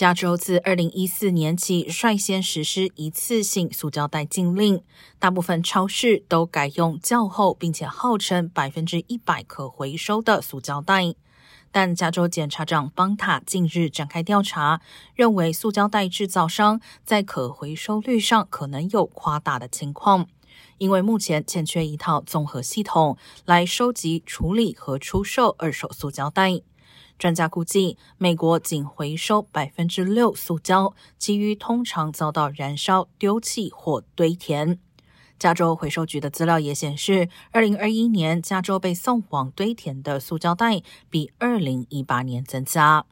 加州自二零一四年起率先实施一次性塑胶袋禁令，大部分超市都改用较厚并且号称百分之一百可回收的塑胶袋。但加州检察长邦塔近日展开调查，认为塑胶袋制造商在可回收率上可能有夸大的情况，因为目前欠缺一套综合系统来收集、处理和出售二手塑胶袋。专家估计，美国仅回收百分之六塑胶，其余通常遭到燃烧、丢弃或堆填。加州回收局的资料也显示，二零二一年加州被送往堆填的塑胶袋比二零一八年增加。